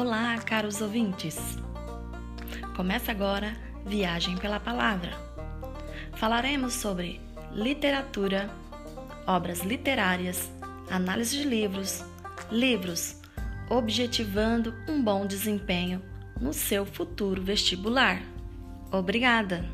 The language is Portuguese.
Olá, caros ouvintes! Começa agora Viagem pela Palavra. Falaremos sobre literatura, obras literárias, análise de livros, livros, objetivando um bom desempenho no seu futuro vestibular. Obrigada!